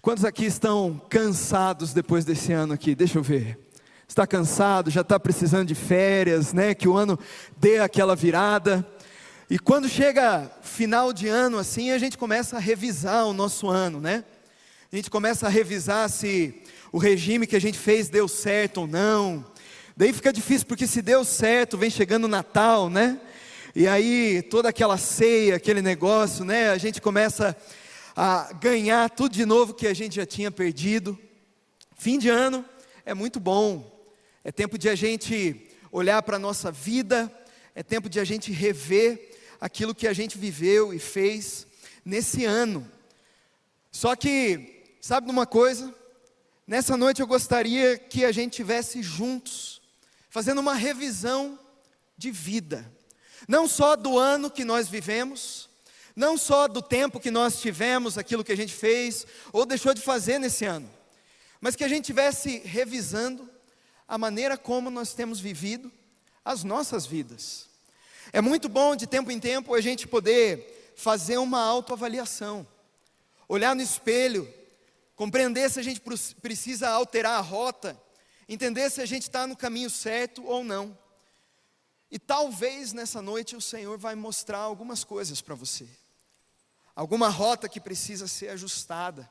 Quantos aqui estão cansados depois desse ano aqui? Deixa eu ver. Está cansado, já está precisando de férias, né? Que o ano dê aquela virada. E quando chega final de ano assim, a gente começa a revisar o nosso ano, né? A gente começa a revisar se o regime que a gente fez deu certo ou não. Daí fica difícil, porque se deu certo, vem chegando o Natal, né? E aí toda aquela ceia, aquele negócio, né? A gente começa a ganhar tudo de novo que a gente já tinha perdido. Fim de ano é muito bom, é tempo de a gente olhar para a nossa vida, é tempo de a gente rever aquilo que a gente viveu e fez nesse ano. Só que, sabe de uma coisa? Nessa noite eu gostaria que a gente tivesse juntos, fazendo uma revisão de vida, não só do ano que nós vivemos, não só do tempo que nós tivemos, aquilo que a gente fez ou deixou de fazer nesse ano, mas que a gente tivesse revisando a maneira como nós temos vivido as nossas vidas. É muito bom de tempo em tempo a gente poder fazer uma autoavaliação, olhar no espelho, compreender se a gente precisa alterar a rota, entender se a gente está no caminho certo ou não. E talvez nessa noite o Senhor vai mostrar algumas coisas para você alguma rota que precisa ser ajustada,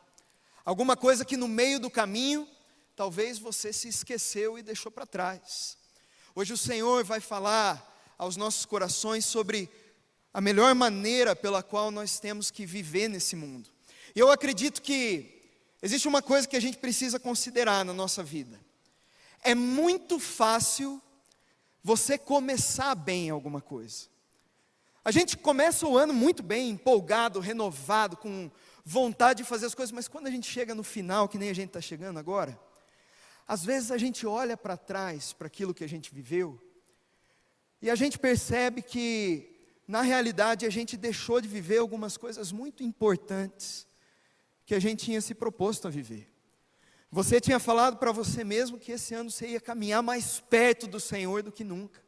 alguma coisa que no meio do caminho talvez você se esqueceu e deixou para trás. Hoje o Senhor vai falar aos nossos corações sobre a melhor maneira pela qual nós temos que viver nesse mundo. E eu acredito que existe uma coisa que a gente precisa considerar na nossa vida. É muito fácil você começar bem alguma coisa. A gente começa o ano muito bem, empolgado, renovado, com vontade de fazer as coisas, mas quando a gente chega no final, que nem a gente está chegando agora, às vezes a gente olha para trás, para aquilo que a gente viveu, e a gente percebe que, na realidade, a gente deixou de viver algumas coisas muito importantes que a gente tinha se proposto a viver. Você tinha falado para você mesmo que esse ano você ia caminhar mais perto do Senhor do que nunca.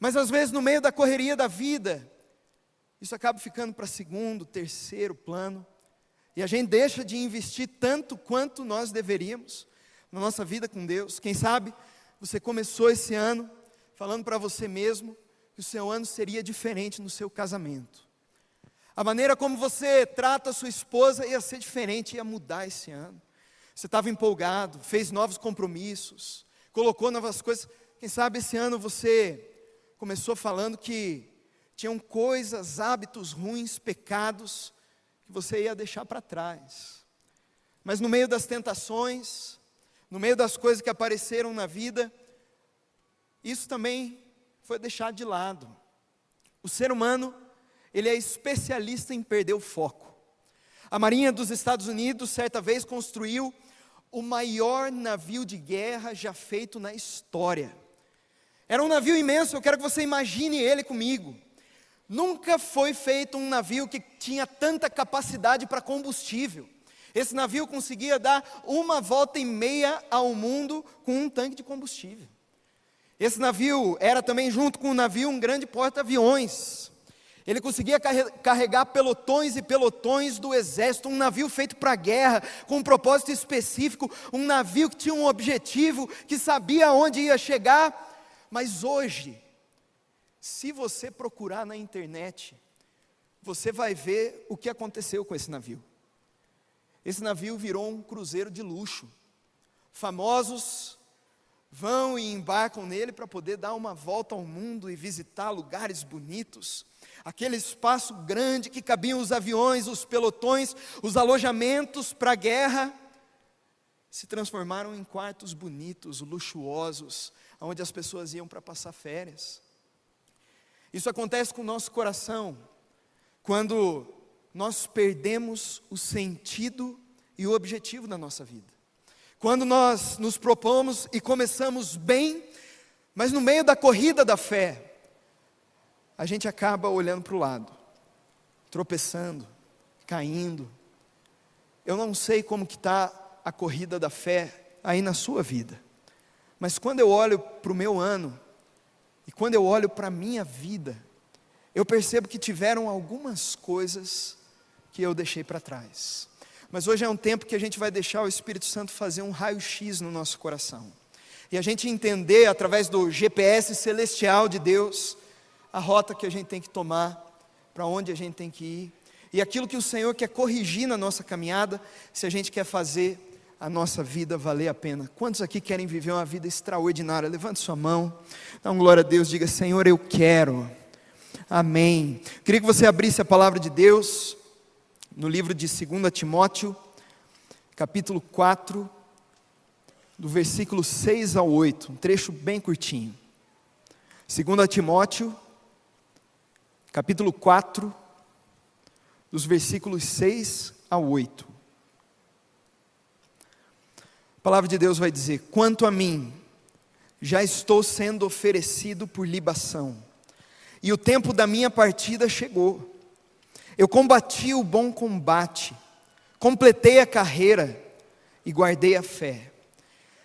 Mas às vezes, no meio da correria da vida, isso acaba ficando para segundo, terceiro plano, e a gente deixa de investir tanto quanto nós deveríamos na nossa vida com Deus. Quem sabe você começou esse ano falando para você mesmo que o seu ano seria diferente no seu casamento. A maneira como você trata a sua esposa ia ser diferente, ia mudar esse ano. Você estava empolgado, fez novos compromissos, colocou novas coisas. Quem sabe esse ano você começou falando que tinham coisas, hábitos ruins, pecados, que você ia deixar para trás. Mas no meio das tentações, no meio das coisas que apareceram na vida, isso também foi deixado de lado. O ser humano, ele é especialista em perder o foco. A Marinha dos Estados Unidos, certa vez, construiu o maior navio de guerra já feito na história. Era um navio imenso, eu quero que você imagine ele comigo. Nunca foi feito um navio que tinha tanta capacidade para combustível. Esse navio conseguia dar uma volta e meia ao mundo com um tanque de combustível. Esse navio era também, junto com o navio, um grande porta-aviões. Ele conseguia carregar pelotões e pelotões do exército, um navio feito para guerra, com um propósito específico, um navio que tinha um objetivo, que sabia onde ia chegar mas hoje, se você procurar na internet, você vai ver o que aconteceu com esse navio. Esse navio virou um cruzeiro de luxo. Famosos vão e embarcam nele para poder dar uma volta ao mundo e visitar lugares bonitos. Aquele espaço grande que cabiam os aviões, os pelotões, os alojamentos para a guerra, se transformaram em quartos bonitos, luxuosos, onde as pessoas iam para passar férias. Isso acontece com o nosso coração, quando nós perdemos o sentido e o objetivo da nossa vida. Quando nós nos propomos e começamos bem, mas no meio da corrida da fé, a gente acaba olhando para o lado, tropeçando, caindo. Eu não sei como que está a corrida da fé aí na sua vida. Mas quando eu olho para o meu ano, e quando eu olho para a minha vida, eu percebo que tiveram algumas coisas que eu deixei para trás. Mas hoje é um tempo que a gente vai deixar o Espírito Santo fazer um raio-x no nosso coração. E a gente entender, através do GPS celestial de Deus, a rota que a gente tem que tomar, para onde a gente tem que ir, e aquilo que o Senhor quer corrigir na nossa caminhada, se a gente quer fazer a nossa vida valer a pena. Quantos aqui querem viver uma vida extraordinária? Levante sua mão, dá uma glória a Deus, diga: Senhor, eu quero. Amém. Queria que você abrisse a palavra de Deus no livro de 2 Timóteo, capítulo 4, do versículo 6 ao 8, um trecho bem curtinho. 2 Timóteo, capítulo 4, dos versículos 6 ao 8. A palavra de Deus vai dizer: Quanto a mim, já estou sendo oferecido por libação, e o tempo da minha partida chegou. Eu combati o bom combate, completei a carreira e guardei a fé.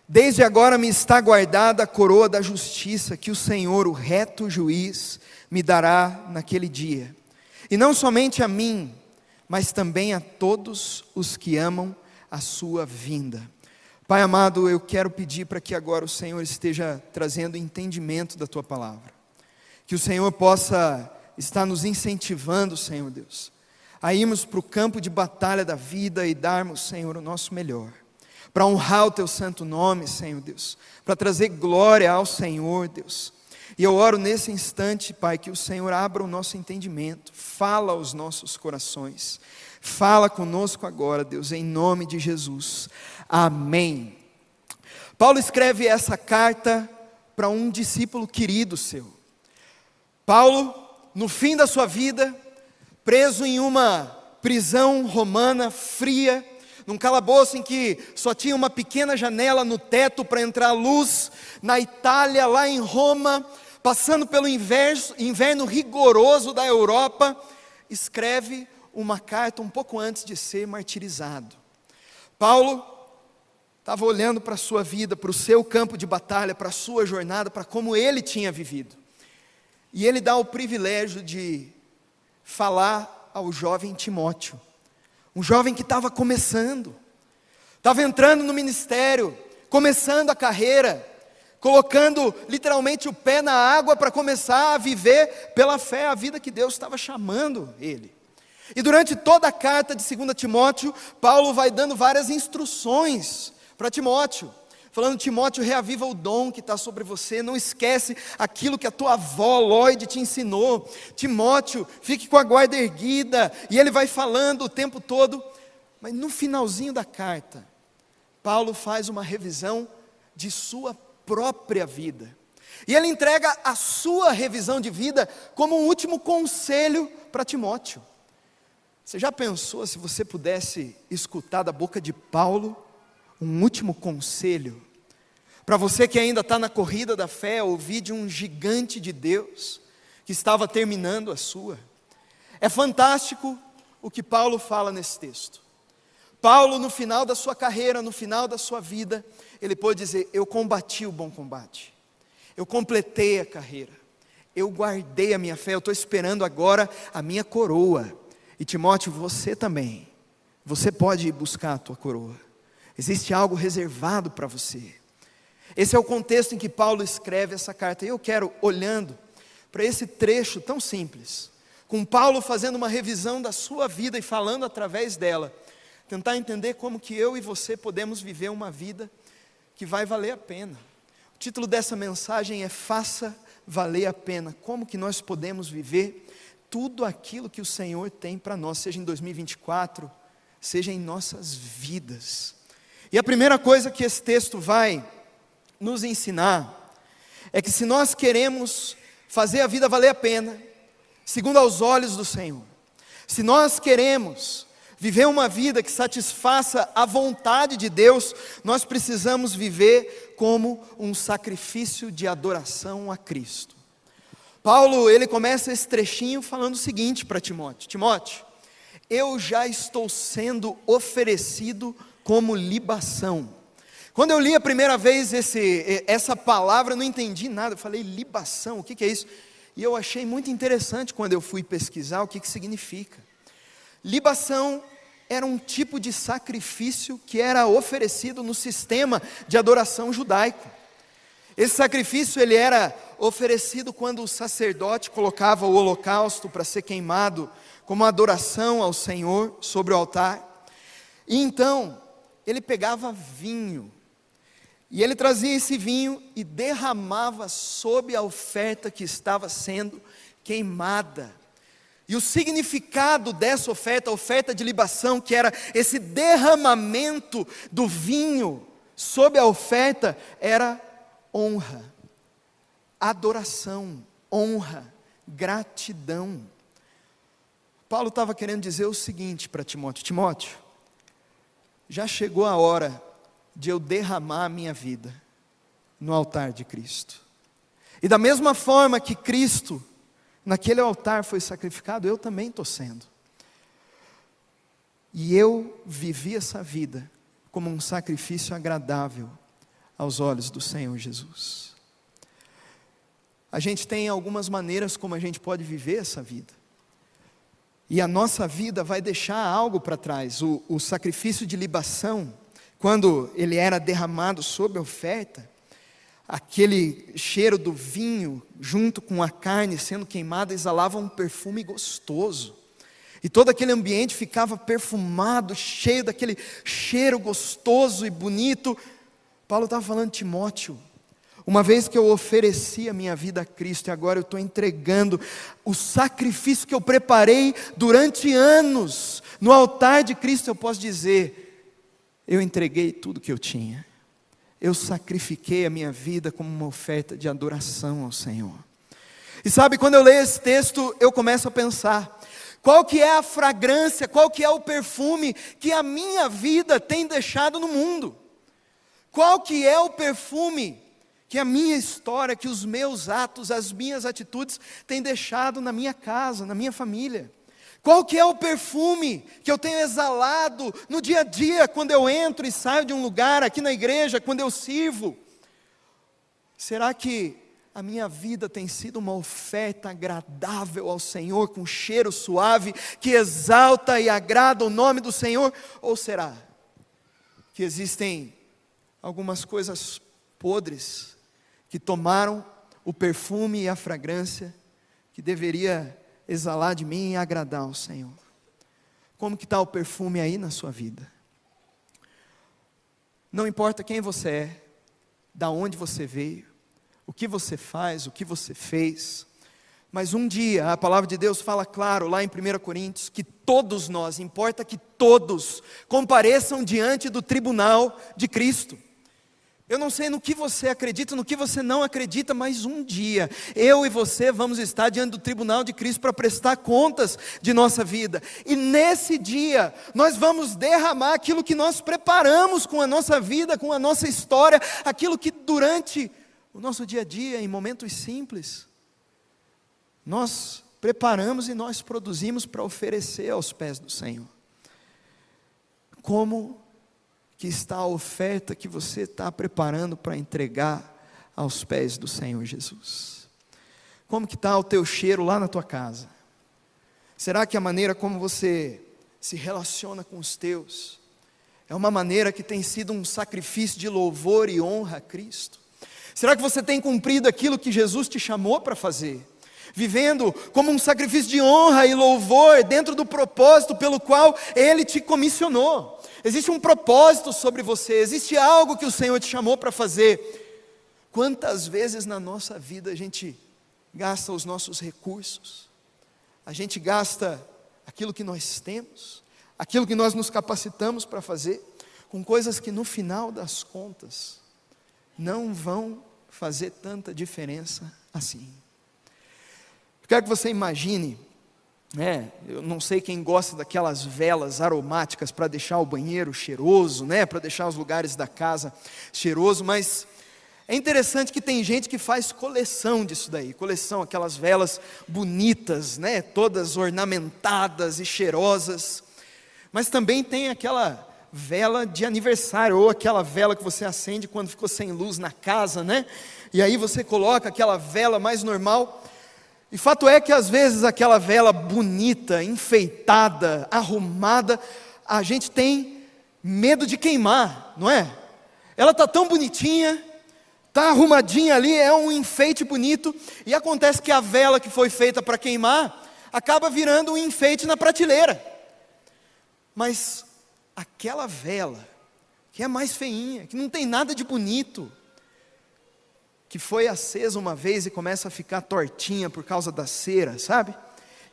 Desde agora me está guardada a coroa da justiça que o Senhor, o reto juiz, me dará naquele dia. E não somente a mim, mas também a todos os que amam a sua vinda. Pai amado, eu quero pedir para que agora o Senhor esteja trazendo entendimento da tua palavra. Que o Senhor possa estar nos incentivando, Senhor Deus, a irmos para o campo de batalha da vida e darmos, Senhor, o nosso melhor. Para honrar o teu santo nome, Senhor Deus. Para trazer glória ao Senhor, Deus e eu oro nesse instante, Pai, que o Senhor abra o nosso entendimento, fala aos nossos corações, fala conosco agora, Deus, em nome de Jesus. Amém. Paulo escreve essa carta para um discípulo querido seu. Paulo, no fim da sua vida, preso em uma prisão romana fria, num calabouço em que só tinha uma pequena janela no teto para entrar luz, na Itália, lá em Roma, passando pelo inverno, inverno rigoroso da Europa, escreve uma carta um pouco antes de ser martirizado. Paulo estava olhando para a sua vida, para o seu campo de batalha, para a sua jornada, para como ele tinha vivido. E ele dá o privilégio de falar ao jovem Timóteo, um jovem que estava começando, estava entrando no ministério, começando a carreira, colocando literalmente o pé na água para começar a viver pela fé a vida que Deus estava chamando ele. E durante toda a carta de 2 Timóteo, Paulo vai dando várias instruções para Timóteo. Falando, Timóteo, reaviva o dom que está sobre você, não esquece aquilo que a tua avó Lloyd te ensinou. Timóteo, fique com a guarda erguida. E ele vai falando o tempo todo, mas no finalzinho da carta, Paulo faz uma revisão de sua própria vida. E ele entrega a sua revisão de vida como um último conselho para Timóteo. Você já pensou se você pudesse escutar da boca de Paulo um último conselho? Para você que ainda está na corrida da fé, ouvir de um gigante de Deus que estava terminando a sua. É fantástico o que Paulo fala nesse texto. Paulo, no final da sua carreira, no final da sua vida, ele pôde dizer: Eu combati o bom combate, eu completei a carreira, eu guardei a minha fé, eu estou esperando agora a minha coroa. E Timóteo, você também, você pode ir buscar a tua coroa, existe algo reservado para você. Esse é o contexto em que Paulo escreve essa carta, e eu quero, olhando para esse trecho tão simples, com Paulo fazendo uma revisão da sua vida e falando através dela tentar entender como que eu e você podemos viver uma vida que vai valer a pena. O título dessa mensagem é Faça valer a pena. Como que nós podemos viver tudo aquilo que o Senhor tem para nós, seja em 2024, seja em nossas vidas. E a primeira coisa que esse texto vai nos ensinar é que se nós queremos fazer a vida valer a pena, segundo aos olhos do Senhor, se nós queremos viver uma vida que satisfaça a vontade de Deus, nós precisamos viver como um sacrifício de adoração a Cristo. Paulo, ele começa esse trechinho falando o seguinte para Timóteo: Timóteo, eu já estou sendo oferecido como libação. Quando eu li a primeira vez esse, essa palavra, eu não entendi nada. Eu falei, libação, o que, que é isso? E eu achei muito interessante quando eu fui pesquisar o que, que significa. Libação era um tipo de sacrifício que era oferecido no sistema de adoração judaico. Esse sacrifício ele era oferecido quando o sacerdote colocava o holocausto para ser queimado como adoração ao Senhor sobre o altar. E então, ele pegava vinho, e ele trazia esse vinho e derramava sobre a oferta que estava sendo queimada. E o significado dessa oferta, a oferta de libação, que era esse derramamento do vinho sobre a oferta, era honra, adoração, honra, gratidão. Paulo estava querendo dizer o seguinte para Timóteo: Timóteo, já chegou a hora de eu derramar a minha vida no altar de Cristo. E da mesma forma que Cristo, naquele altar, foi sacrificado, eu também estou sendo. E eu vivi essa vida como um sacrifício agradável aos olhos do Senhor Jesus. A gente tem algumas maneiras como a gente pode viver essa vida. E a nossa vida vai deixar algo para trás. O, o, sacrifício de libação, quando ele era derramado sobre a oferta, aquele cheiro do vinho, junto com a carne sendo queimada, exalava um perfume gostoso. E todo aquele ambiente ficava perfumado, cheio daquele cheiro gostoso e bonito. Paulo estava falando, Timóteo, uma vez que eu ofereci a minha vida a Cristo e agora eu estou entregando o sacrifício que eu preparei durante anos no altar de Cristo, eu posso dizer: eu entreguei tudo que eu tinha, eu sacrifiquei a minha vida como uma oferta de adoração ao Senhor. E sabe, quando eu leio esse texto, eu começo a pensar: qual que é a fragrância, qual que é o perfume que a minha vida tem deixado no mundo? Qual que é o perfume que a minha história, que os meus atos, as minhas atitudes têm deixado na minha casa, na minha família. Qual que é o perfume que eu tenho exalado no dia a dia, quando eu entro e saio de um lugar, aqui na igreja, quando eu sirvo? Será que a minha vida tem sido uma oferta agradável ao Senhor, com cheiro suave, que exalta e agrada o nome do Senhor? Ou será que existem algumas coisas podres que tomaram o perfume e a fragrância que deveria exalar de mim e agradar ao Senhor. Como que está o perfume aí na sua vida? Não importa quem você é, da onde você veio, o que você faz, o que você fez, mas um dia a palavra de Deus fala claro lá em 1 Coríntios que todos nós, importa que todos compareçam diante do tribunal de Cristo. Eu não sei no que você acredita, no que você não acredita, mas um dia eu e você vamos estar diante do tribunal de Cristo para prestar contas de nossa vida. E nesse dia nós vamos derramar aquilo que nós preparamos com a nossa vida, com a nossa história, aquilo que durante o nosso dia a dia, em momentos simples, nós preparamos e nós produzimos para oferecer aos pés do Senhor. Como que está a oferta que você está preparando para entregar aos pés do Senhor Jesus? Como que está o teu cheiro lá na tua casa? Será que a maneira como você se relaciona com os teus é uma maneira que tem sido um sacrifício de louvor e honra a Cristo? Será que você tem cumprido aquilo que Jesus te chamou para fazer? Vivendo como um sacrifício de honra e louvor dentro do propósito pelo qual Ele te comissionou. Existe um propósito sobre você, existe algo que o Senhor te chamou para fazer. Quantas vezes na nossa vida a gente gasta os nossos recursos, a gente gasta aquilo que nós temos, aquilo que nós nos capacitamos para fazer, com coisas que no final das contas não vão fazer tanta diferença assim. Eu quero que você imagine né? Eu não sei quem gosta daquelas velas aromáticas para deixar o banheiro cheiroso, né? Para deixar os lugares da casa cheiroso, mas é interessante que tem gente que faz coleção disso daí, coleção aquelas velas bonitas, né? Todas ornamentadas e cheirosas. Mas também tem aquela vela de aniversário ou aquela vela que você acende quando ficou sem luz na casa, né? E aí você coloca aquela vela mais normal e fato é que às vezes aquela vela bonita, enfeitada, arrumada, a gente tem medo de queimar, não é? Ela está tão bonitinha, está arrumadinha ali, é um enfeite bonito, e acontece que a vela que foi feita para queimar acaba virando um enfeite na prateleira. Mas aquela vela, que é mais feinha, que não tem nada de bonito, que foi acesa uma vez e começa a ficar tortinha por causa da cera, sabe?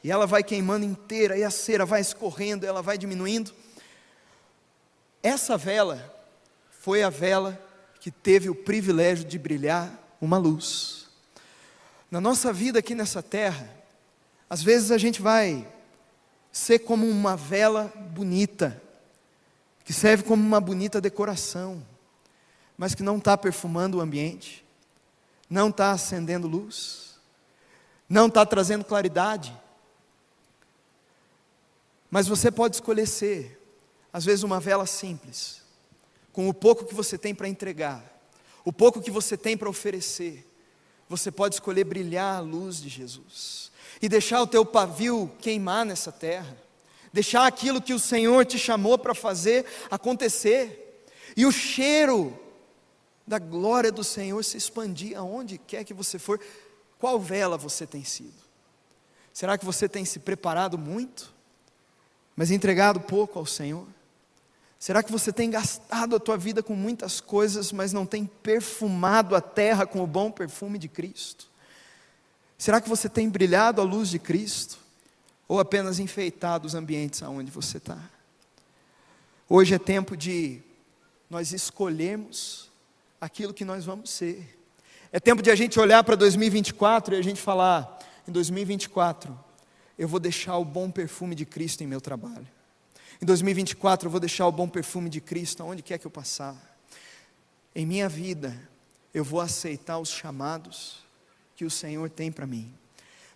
E ela vai queimando inteira, e a cera vai escorrendo, ela vai diminuindo. Essa vela foi a vela que teve o privilégio de brilhar uma luz. Na nossa vida aqui nessa terra, às vezes a gente vai ser como uma vela bonita, que serve como uma bonita decoração, mas que não está perfumando o ambiente, não está acendendo luz, não está trazendo claridade. Mas você pode escolher ser, às vezes, uma vela simples, com o pouco que você tem para entregar, o pouco que você tem para oferecer, você pode escolher brilhar a luz de Jesus e deixar o teu pavio queimar nessa terra, deixar aquilo que o Senhor te chamou para fazer acontecer, e o cheiro da glória do Senhor se expandir aonde quer que você for. Qual vela você tem sido? Será que você tem se preparado muito, mas entregado pouco ao Senhor? Será que você tem gastado a tua vida com muitas coisas, mas não tem perfumado a terra com o bom perfume de Cristo? Será que você tem brilhado a luz de Cristo? Ou apenas enfeitado os ambientes aonde você está? Hoje é tempo de nós escolhermos aquilo que nós vamos ser. É tempo de a gente olhar para 2024 e a gente falar: em 2024, eu vou deixar o bom perfume de Cristo em meu trabalho. Em 2024 eu vou deixar o bom perfume de Cristo aonde quer que eu passar. Em minha vida, eu vou aceitar os chamados que o Senhor tem para mim.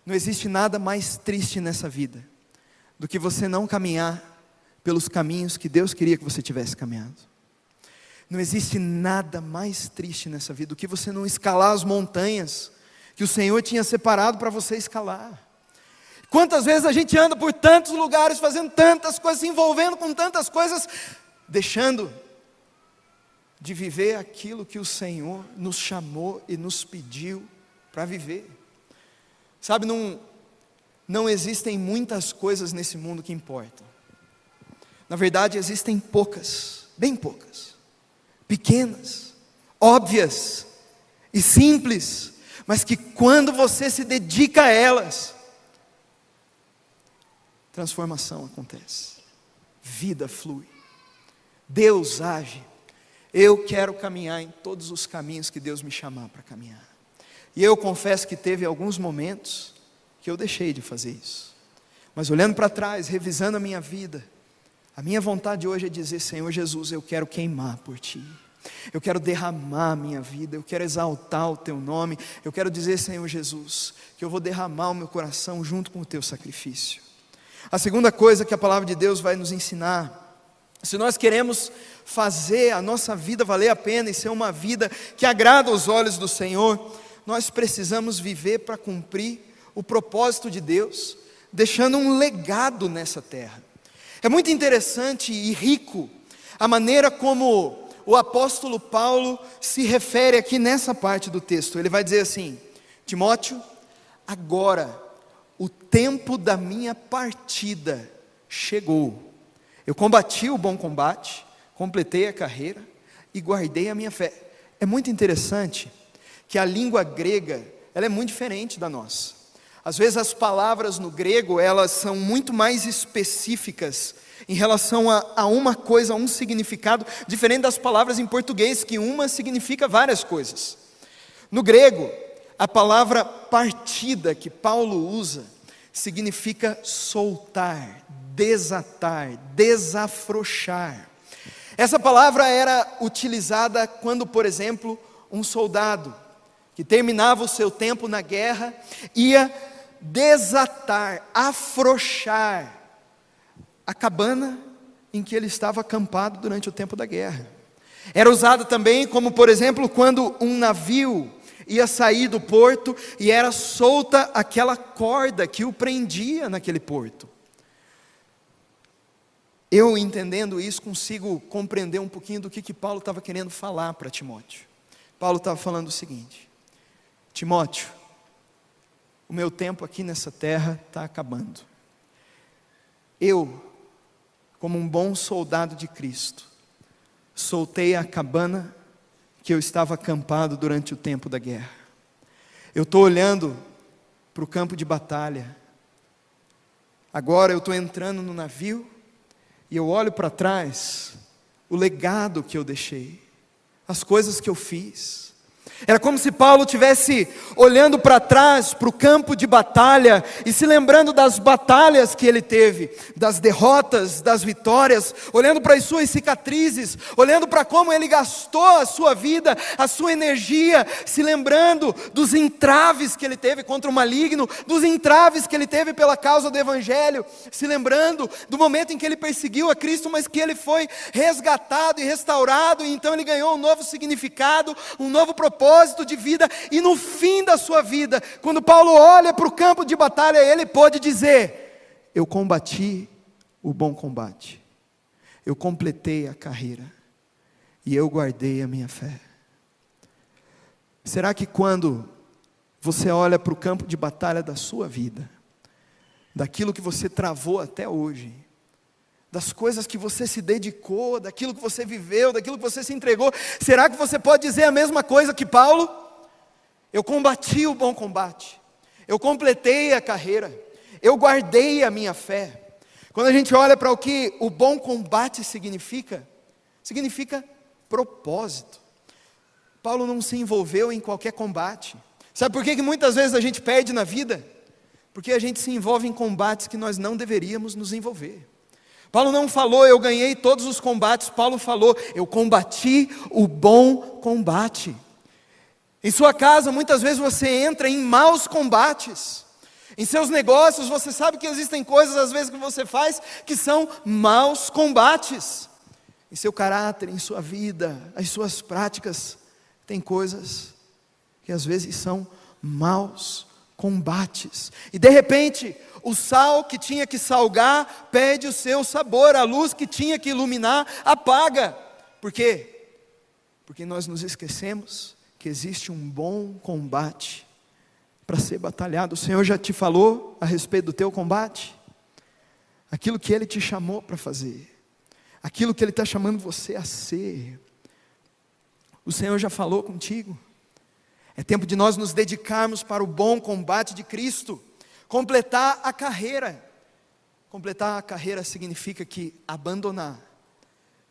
Não existe nada mais triste nessa vida do que você não caminhar pelos caminhos que Deus queria que você tivesse caminhado. Não existe nada mais triste nessa vida do que você não escalar as montanhas que o Senhor tinha separado para você escalar. Quantas vezes a gente anda por tantos lugares, fazendo tantas coisas, se envolvendo com tantas coisas, deixando de viver aquilo que o Senhor nos chamou e nos pediu para viver. Sabe, não, não existem muitas coisas nesse mundo que importam. Na verdade, existem poucas, bem poucas, pequenas, óbvias e simples, mas que quando você se dedica a elas, transformação acontece, vida flui, Deus age. Eu quero caminhar em todos os caminhos que Deus me chamar para caminhar. E eu confesso que teve alguns momentos que eu deixei de fazer isso. Mas olhando para trás, revisando a minha vida, a minha vontade hoje é dizer: Senhor Jesus, eu quero queimar por Ti. Eu quero derramar a minha vida, eu quero exaltar o Teu nome. Eu quero dizer, Senhor Jesus, que eu vou derramar o meu coração junto com o Teu sacrifício. A segunda coisa que a palavra de Deus vai nos ensinar, se nós queremos fazer a nossa vida valer a pena e ser uma vida que agrada aos olhos do Senhor, nós precisamos viver para cumprir o propósito de Deus, deixando um legado nessa terra. É muito interessante e rico a maneira como o apóstolo Paulo se refere aqui nessa parte do texto. Ele vai dizer assim: Timóteo, agora o tempo da minha partida chegou. Eu combati o bom combate, completei a carreira e guardei a minha fé. É muito interessante que a língua grega, ela é muito diferente da nossa. Às vezes as palavras no grego, elas são muito mais específicas em relação a, a, uma coisa, a um significado, diferente das palavras em português, que uma significa várias coisas. No grego, a palavra partida que Paulo usa significa soltar, desatar, desafrouxar. Essa palavra era utilizada quando, por exemplo, um soldado que terminava o seu tempo na guerra ia desatar, afrouxar a cabana em que ele estava acampado durante o tempo da guerra. Era usada também como, por exemplo, quando um navio ia sair do porto e era solta aquela corda que o prendia naquele porto. eu entendendo isso, consigo compreender um pouquinho do que, que Paulo estava querendo falar para Timóteo. Paulo estava falando o seguinte: Timóteo, o meu tempo aqui nessa terra está acabando. Eu, como um bom soldado de Cristo, soltei a cabana que eu estava acampado durante o tempo da guerra. Eu estou olhando para o campo de batalha. Agora eu estou entrando no navio e eu olho para trás o legado que eu deixei, as coisas que eu fiz. Era como se Paulo tivesse olhando para trás, para o campo de batalha e se lembrando das batalhas que ele teve, das derrotas, das vitórias, olhando para as suas cicatrizes, olhando para como ele gastou a sua vida, a sua energia, se lembrando dos entraves que ele teve contra o maligno, dos entraves que ele teve pela causa do evangelho, se lembrando do momento em que ele perseguiu a Cristo, mas que ele foi resgatado e restaurado, e então ele ganhou um novo significado, um novo propósito propósito de vida, e no fim da sua vida, quando Paulo olha para o campo de batalha, ele pode dizer: Eu combati o bom combate, eu completei a carreira, e eu guardei a minha fé. Será que quando você olha para o campo de batalha da sua vida, daquilo que você travou até hoje, das coisas que você se dedicou, daquilo que você viveu, daquilo que você se entregou. Será que você pode dizer a mesma coisa que Paulo? Eu combati o bom combate, eu completei a carreira, eu guardei a minha fé. Quando a gente olha para o que o bom combate significa, significa propósito. Paulo não se envolveu em qualquer combate. Sabe por que, que muitas vezes a gente perde na vida? Porque a gente se envolve em combates que nós não deveríamos nos envolver. Paulo não falou, eu ganhei todos os combates. Paulo falou, eu combati o bom combate. Em sua casa, muitas vezes você entra em maus combates. Em seus negócios, você sabe que existem coisas, às vezes, que você faz que são maus combates. Em seu caráter, em sua vida, as suas práticas, tem coisas que às vezes são maus combates. E de repente, o sal que tinha que salgar perde o seu sabor, a luz que tinha que iluminar apaga. Por quê? Porque nós nos esquecemos que existe um bom combate para ser batalhado. O Senhor já te falou a respeito do teu combate? Aquilo que Ele te chamou para fazer, aquilo que Ele está chamando você a ser. O Senhor já falou contigo. É tempo de nós nos dedicarmos para o bom combate de Cristo. Completar a carreira. Completar a carreira significa que abandonar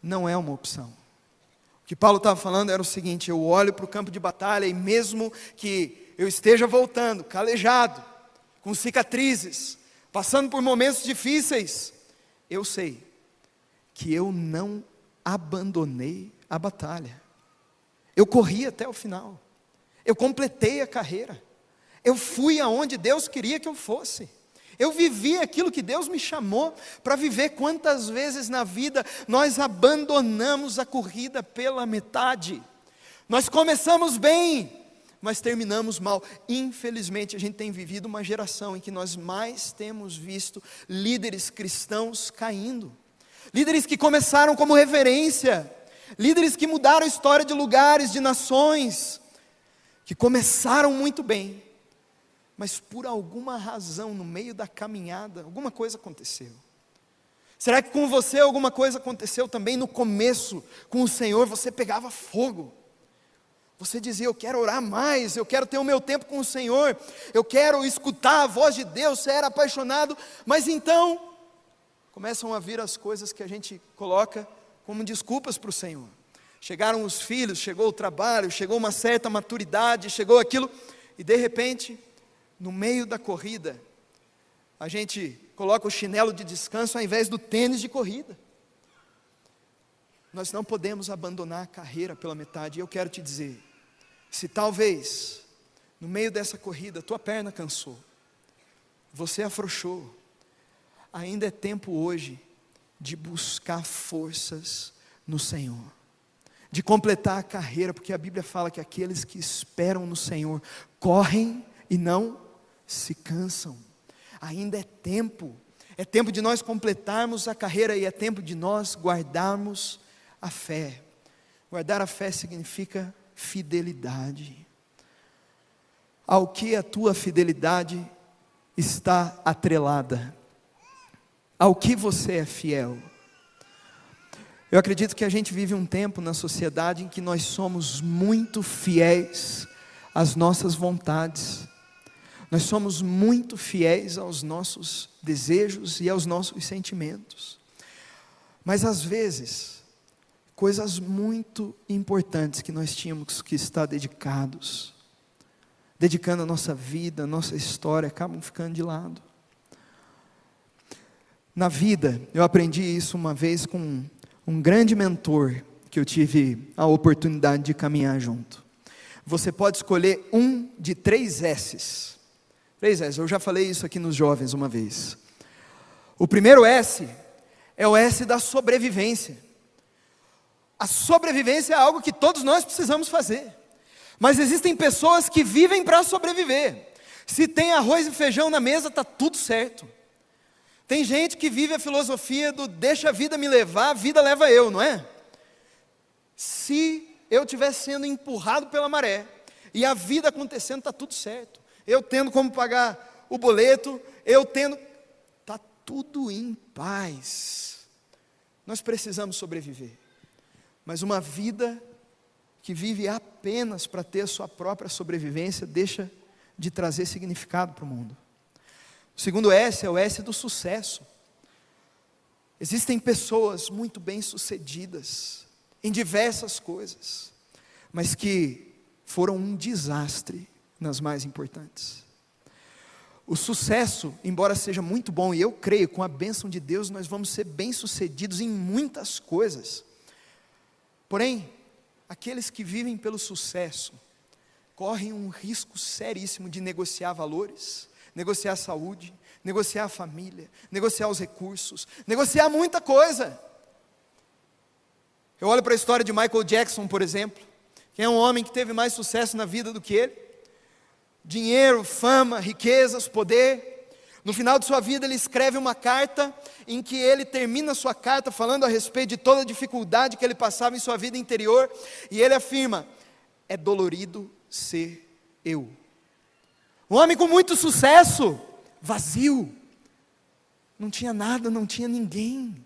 não é uma opção. O que Paulo estava falando era o seguinte: eu olho para o campo de batalha e mesmo que eu esteja voltando, calejado, com cicatrizes, passando por momentos difíceis, eu sei que eu não abandonei a batalha. Eu corri até o final. Eu completei a carreira. Eu fui aonde Deus queria que eu fosse. Eu vivi aquilo que Deus me chamou para viver. Quantas vezes na vida nós abandonamos a corrida pela metade? Nós começamos bem, mas terminamos mal. Infelizmente, a gente tem vivido uma geração em que nós mais temos visto líderes cristãos caindo. Líderes que começaram como referência, líderes que mudaram a história de lugares, de nações, que começaram muito bem, mas por alguma razão no meio da caminhada, alguma coisa aconteceu. Será que com você alguma coisa aconteceu também no começo com o Senhor? Você pegava fogo. Você dizia: Eu quero orar mais, eu quero ter o meu tempo com o Senhor, eu quero escutar a voz de Deus. Você era apaixonado, mas então começam a vir as coisas que a gente coloca como desculpas para o Senhor. Chegaram os filhos, chegou o trabalho, chegou uma certa maturidade, chegou aquilo, e de repente no meio da corrida, a gente coloca o chinelo de descanso ao invés do tênis de corrida. Nós não podemos abandonar a carreira pela metade. E eu quero te dizer: se talvez, no meio dessa corrida, tua perna cansou, você afrouxou, ainda é tempo hoje de buscar forças no Senhor, de completar a carreira, porque a Bíblia fala que aqueles que esperam no Senhor correm e não se cansam. Ainda é tempo, É tempo de nós completarmos a carreira e é tempo de nós guardarmos a fé. Guardar a fé significa fidelidade. Ao que a tua fidelidade está atrelada? Ao que você é fiel? Eu acredito que a gente vive um tempo na sociedade em que nós somos muito fiéis às nossas vontades nós somos muito fiéis aos nossos desejos e aos nossos sentimentos. Mas às vezes, coisas muito importantes que nós tínhamos que estar dedicados, dedicando a nossa vida, a nossa história, acabam ficando de lado. Na vida, eu aprendi isso uma vez com um grande mentor que eu tive a oportunidade de caminhar junto. Você pode escolher um de três S's Três S, eu já falei isso aqui nos jovens uma vez. O primeiro S é o S da sobrevivência. A sobrevivência é algo que todos nós precisamos fazer. Mas existem pessoas que vivem para sobreviver. Se tem arroz e feijão na mesa, está tudo certo. Tem gente que vive a filosofia do deixa a vida me levar, a vida leva eu, não é? Se eu estiver sendo empurrado pela maré e a vida acontecendo, está tudo certo eu tendo como pagar o boleto, eu tendo. Está tudo em paz. Nós precisamos sobreviver. Mas uma vida que vive apenas para ter sua própria sobrevivência deixa de trazer significado para o mundo. O segundo S é o S do sucesso. Existem pessoas muito bem-sucedidas em diversas coisas, mas que foram um desastre nas mais importantes. O sucesso, embora seja muito bom, e eu creio, com a bênção de Deus, nós vamos ser bem-sucedidos em muitas coisas. Porém, aqueles que vivem pelo sucesso correm um risco seríssimo de negociar valores, negociar a saúde, negociar a família, negociar os recursos, negociar muita coisa. Eu olho para a história de Michael Jackson, por exemplo, que é um homem que teve mais sucesso na vida do que ele dinheiro, fama, riquezas, poder. No final de sua vida, ele escreve uma carta em que ele termina sua carta falando a respeito de toda a dificuldade que ele passava em sua vida interior, e ele afirma: é dolorido ser eu. Um homem com muito sucesso, vazio, não tinha nada, não tinha ninguém.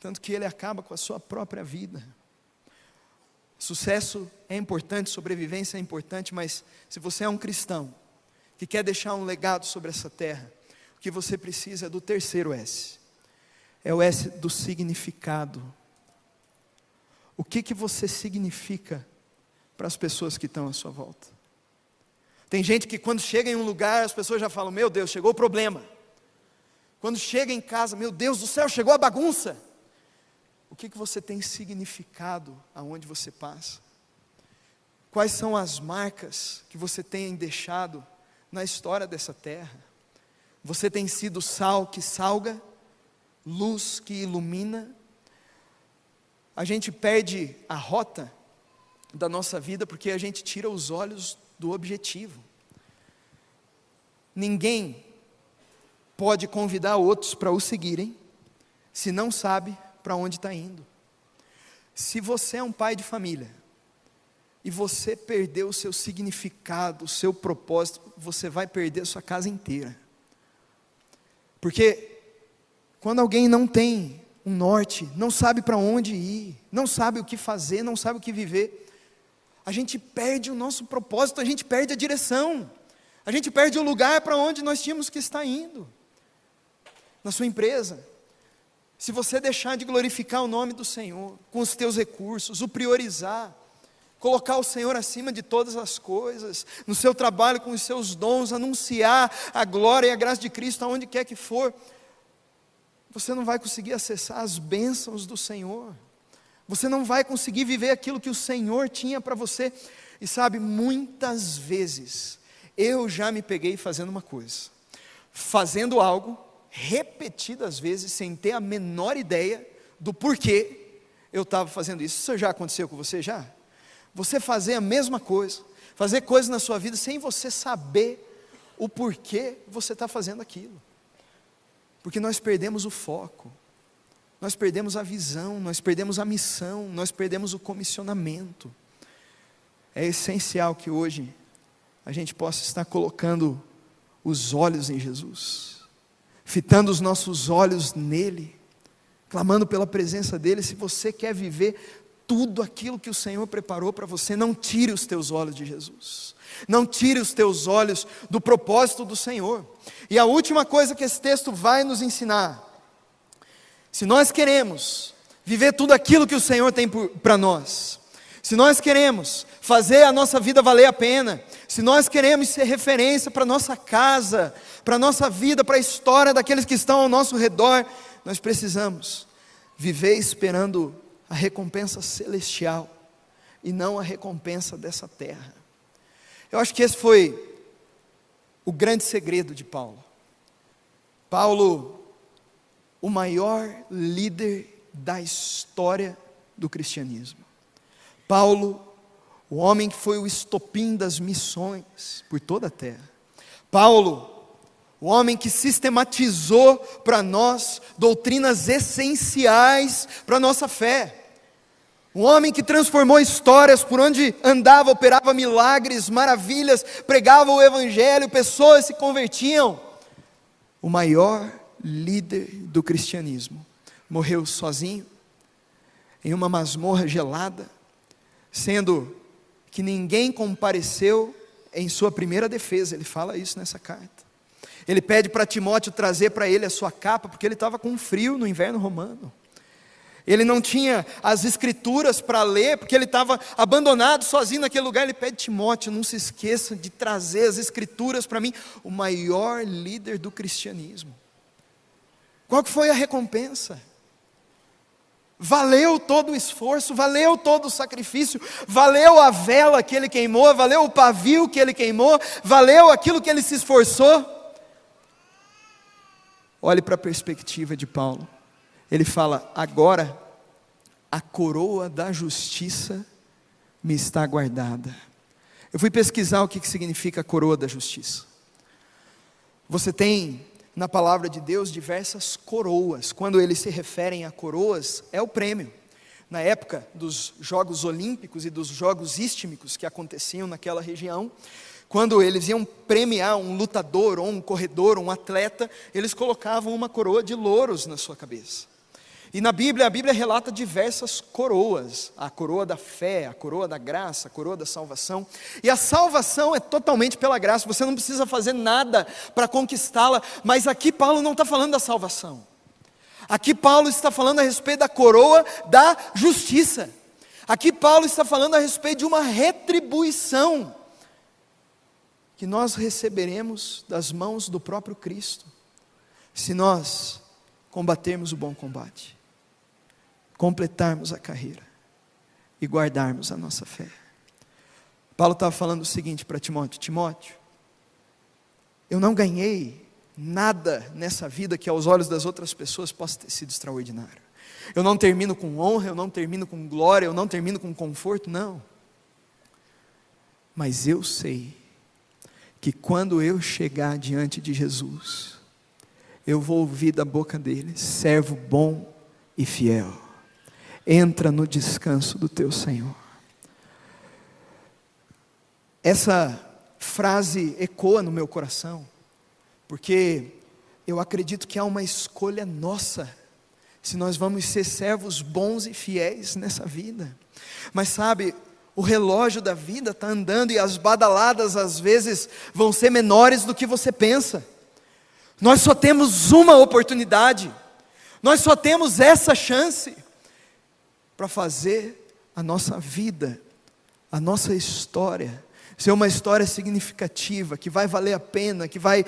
Tanto que ele acaba com a sua própria vida. Sucesso é importante, sobrevivência é importante, mas se você é um cristão que quer deixar um legado sobre essa terra, o que você precisa é do terceiro S. É o S do significado. O que que você significa para as pessoas que estão à sua volta? Tem gente que quando chega em um lugar, as pessoas já falam: "Meu Deus, chegou o problema". Quando chega em casa, meu Deus do céu, chegou a bagunça. O que, que você tem significado aonde você passa? Quais são as marcas que você tem deixado na história dessa terra? Você tem sido sal que salga, luz que ilumina. A gente perde a rota da nossa vida porque a gente tira os olhos do objetivo. Ninguém pode convidar outros para o seguirem se não sabe para onde está indo. Se você é um pai de família e você perdeu o seu significado, o seu propósito, você vai perder a sua casa inteira. Porque quando alguém não tem um norte, não sabe para onde ir, não sabe o que fazer, não sabe o que viver, a gente perde o nosso propósito, a gente perde a direção, a gente perde o lugar para onde nós tínhamos que estar indo. Na sua empresa, se você deixar de glorificar o nome do Senhor com os teus recursos, o priorizar, colocar o Senhor acima de todas as coisas, no seu trabalho com os seus dons, anunciar a glória e a graça de Cristo aonde quer que for, você não vai conseguir acessar as bênçãos do Senhor. Você não vai conseguir viver aquilo que o Senhor tinha para você. E sabe, muitas vezes eu já me peguei fazendo uma coisa, fazendo algo repetidas vezes sem ter a menor ideia do porquê eu estava fazendo isso. Isso já aconteceu com você já? Você fazer a mesma coisa, fazer coisas na sua vida sem você saber o porquê você está fazendo aquilo. porque nós perdemos o foco, nós perdemos a visão, nós perdemos a missão, nós perdemos o comissionamento. É essencial que hoje a gente possa estar colocando os olhos em Jesus, fitando os nossos olhos nele, clamando pela presença dele. Se você quer viver tudo aquilo que o Senhor preparou para você, não tire os teus olhos de Jesus. Não tire os teus olhos do propósito do Senhor. E a última coisa que esse texto vai nos ensinar: se nós queremos viver tudo aquilo que o Senhor tem para nós, se nós queremos fazer a nossa vida valer a pena, se nós queremos ser referência para nossa casa, para nossa vida, para a história daqueles que estão ao nosso redor, nós precisamos viver esperando a recompensa celestial e não a recompensa dessa terra. Eu acho que esse foi o grande segredo de Paulo. Paulo, o maior líder da história do cristianismo. Paulo, o homem que foi o estopim das missões por toda a terra. Paulo, o homem que sistematizou para nós doutrinas essenciais para a nossa fé. Um homem que transformou histórias por onde andava, operava milagres, maravilhas, pregava o evangelho, pessoas se convertiam. O maior líder do cristianismo morreu sozinho, em uma masmorra gelada, sendo que ninguém compareceu em sua primeira defesa. Ele fala isso nessa carta. Ele pede para Timóteo trazer para ele a sua capa, porque ele estava com frio no inverno romano. Ele não tinha as escrituras para ler, porque ele estava abandonado, sozinho naquele lugar. Ele pede Timóteo, não se esqueça de trazer as escrituras para mim, o maior líder do cristianismo. Qual que foi a recompensa? Valeu todo o esforço, valeu todo o sacrifício, valeu a vela que ele queimou, valeu o pavio que ele queimou, valeu aquilo que ele se esforçou. Olhe para a perspectiva de Paulo. Ele fala: agora a coroa da justiça me está guardada. Eu fui pesquisar o que significa a coroa da justiça. Você tem na palavra de Deus diversas coroas. Quando eles se referem a coroas, é o prêmio. Na época dos Jogos Olímpicos e dos Jogos Istmicos que aconteciam naquela região, quando eles iam premiar um lutador ou um corredor, um atleta, eles colocavam uma coroa de louros na sua cabeça. E na Bíblia, a Bíblia relata diversas coroas: a coroa da fé, a coroa da graça, a coroa da salvação. E a salvação é totalmente pela graça, você não precisa fazer nada para conquistá-la. Mas aqui Paulo não está falando da salvação. Aqui Paulo está falando a respeito da coroa da justiça. Aqui Paulo está falando a respeito de uma retribuição que nós receberemos das mãos do próprio Cristo, se nós combatermos o bom combate completarmos a carreira e guardarmos a nossa fé. Paulo estava falando o seguinte para Timóteo: Timóteo, eu não ganhei nada nessa vida que aos olhos das outras pessoas possa ter sido extraordinário. Eu não termino com honra, eu não termino com glória, eu não termino com conforto, não. Mas eu sei que quando eu chegar diante de Jesus, eu vou ouvir da boca dele: servo bom e fiel entra no descanso do teu Senhor. Essa frase ecoa no meu coração, porque eu acredito que há uma escolha nossa, se nós vamos ser servos bons e fiéis nessa vida. Mas sabe, o relógio da vida está andando e as badaladas às vezes vão ser menores do que você pensa. Nós só temos uma oportunidade, nós só temos essa chance para fazer a nossa vida, a nossa história, ser uma história significativa, que vai valer a pena, que vai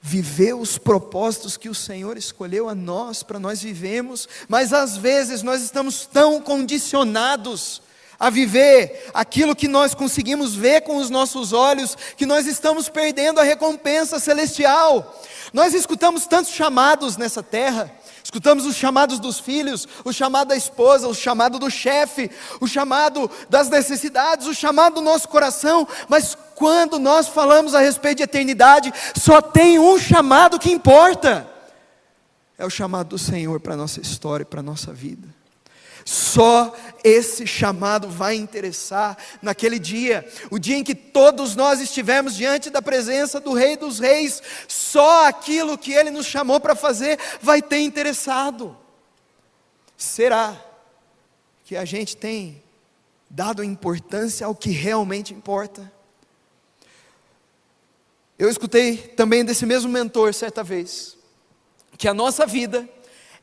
viver os propósitos que o Senhor escolheu a nós para nós vivemos, mas às vezes nós estamos tão condicionados a viver aquilo que nós conseguimos ver com os nossos olhos, que nós estamos perdendo a recompensa celestial. Nós escutamos tantos chamados nessa terra, Escutamos os chamados dos filhos, o chamado da esposa, o chamado do chefe, o chamado das necessidades, o chamado do nosso coração, mas quando nós falamos a respeito de eternidade, só tem um chamado que importa. é o chamado do Senhor para a nossa história, para a nossa vida. Só esse chamado vai interessar naquele dia, o dia em que todos nós estivermos diante da presença do Rei dos Reis, só aquilo que Ele nos chamou para fazer vai ter interessado. Será que a gente tem dado importância ao que realmente importa? Eu escutei também desse mesmo mentor certa vez, que a nossa vida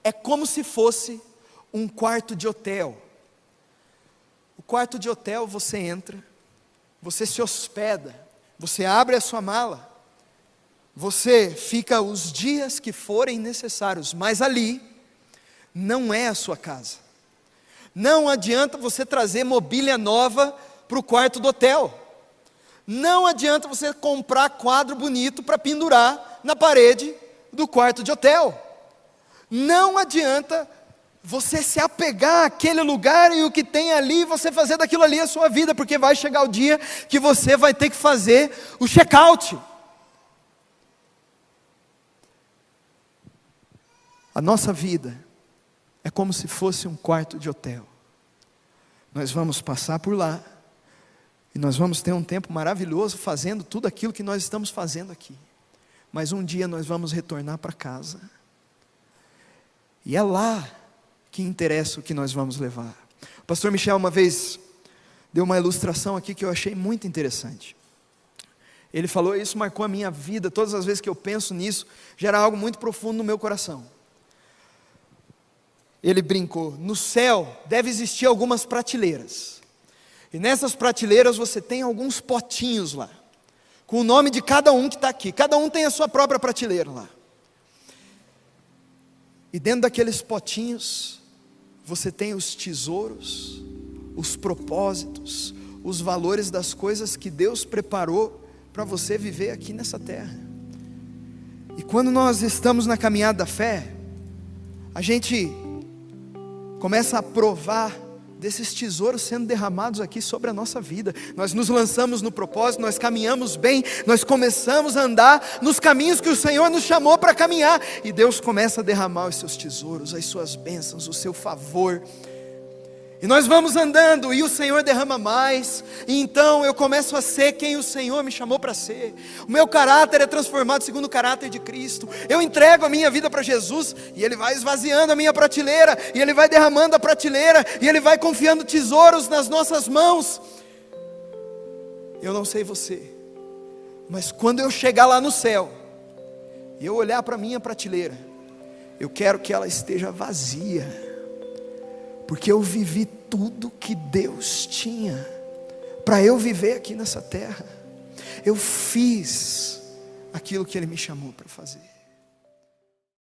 é como se fosse um quarto de hotel. O quarto de hotel você entra, você se hospeda, você abre a sua mala, você fica os dias que forem necessários, mas ali não é a sua casa. Não adianta você trazer mobília nova para o quarto do hotel. Não adianta você comprar quadro bonito para pendurar na parede do quarto de hotel. Não adianta você se apegar àquele lugar e o que tem ali, você fazer daquilo ali a sua vida, porque vai chegar o dia que você vai ter que fazer o check-out. A nossa vida é como se fosse um quarto de hotel. Nós vamos passar por lá e nós vamos ter um tempo maravilhoso fazendo tudo aquilo que nós estamos fazendo aqui. Mas um dia nós vamos retornar para casa. E é lá que interessa o que nós vamos levar. O pastor Michel uma vez deu uma ilustração aqui que eu achei muito interessante. Ele falou, isso marcou a minha vida, todas as vezes que eu penso nisso, gera algo muito profundo no meu coração. Ele brincou: no céu deve existir algumas prateleiras, e nessas prateleiras você tem alguns potinhos lá, com o nome de cada um que está aqui, cada um tem a sua própria prateleira lá. E dentro daqueles potinhos, você tem os tesouros, os propósitos, os valores das coisas que Deus preparou para você viver aqui nessa terra. E quando nós estamos na caminhada da fé, a gente começa a provar desses tesouros sendo derramados aqui sobre a nossa vida. Nós nos lançamos no propósito, nós caminhamos bem, nós começamos a andar nos caminhos que o Senhor nos chamou para caminhar, e Deus começa a derramar os seus tesouros, as suas bênçãos, o seu favor. E nós vamos andando e o Senhor derrama mais, e então eu começo a ser quem o Senhor me chamou para ser. O meu caráter é transformado segundo o caráter de Cristo. Eu entrego a minha vida para Jesus e Ele vai esvaziando a minha prateleira, e Ele vai derramando a prateleira, e Ele vai confiando tesouros nas nossas mãos. Eu não sei você, mas quando eu chegar lá no céu, e eu olhar para minha prateleira, eu quero que ela esteja vazia porque eu vivi tudo que Deus tinha para eu viver aqui nessa terra. Eu fiz aquilo que Ele me chamou para fazer.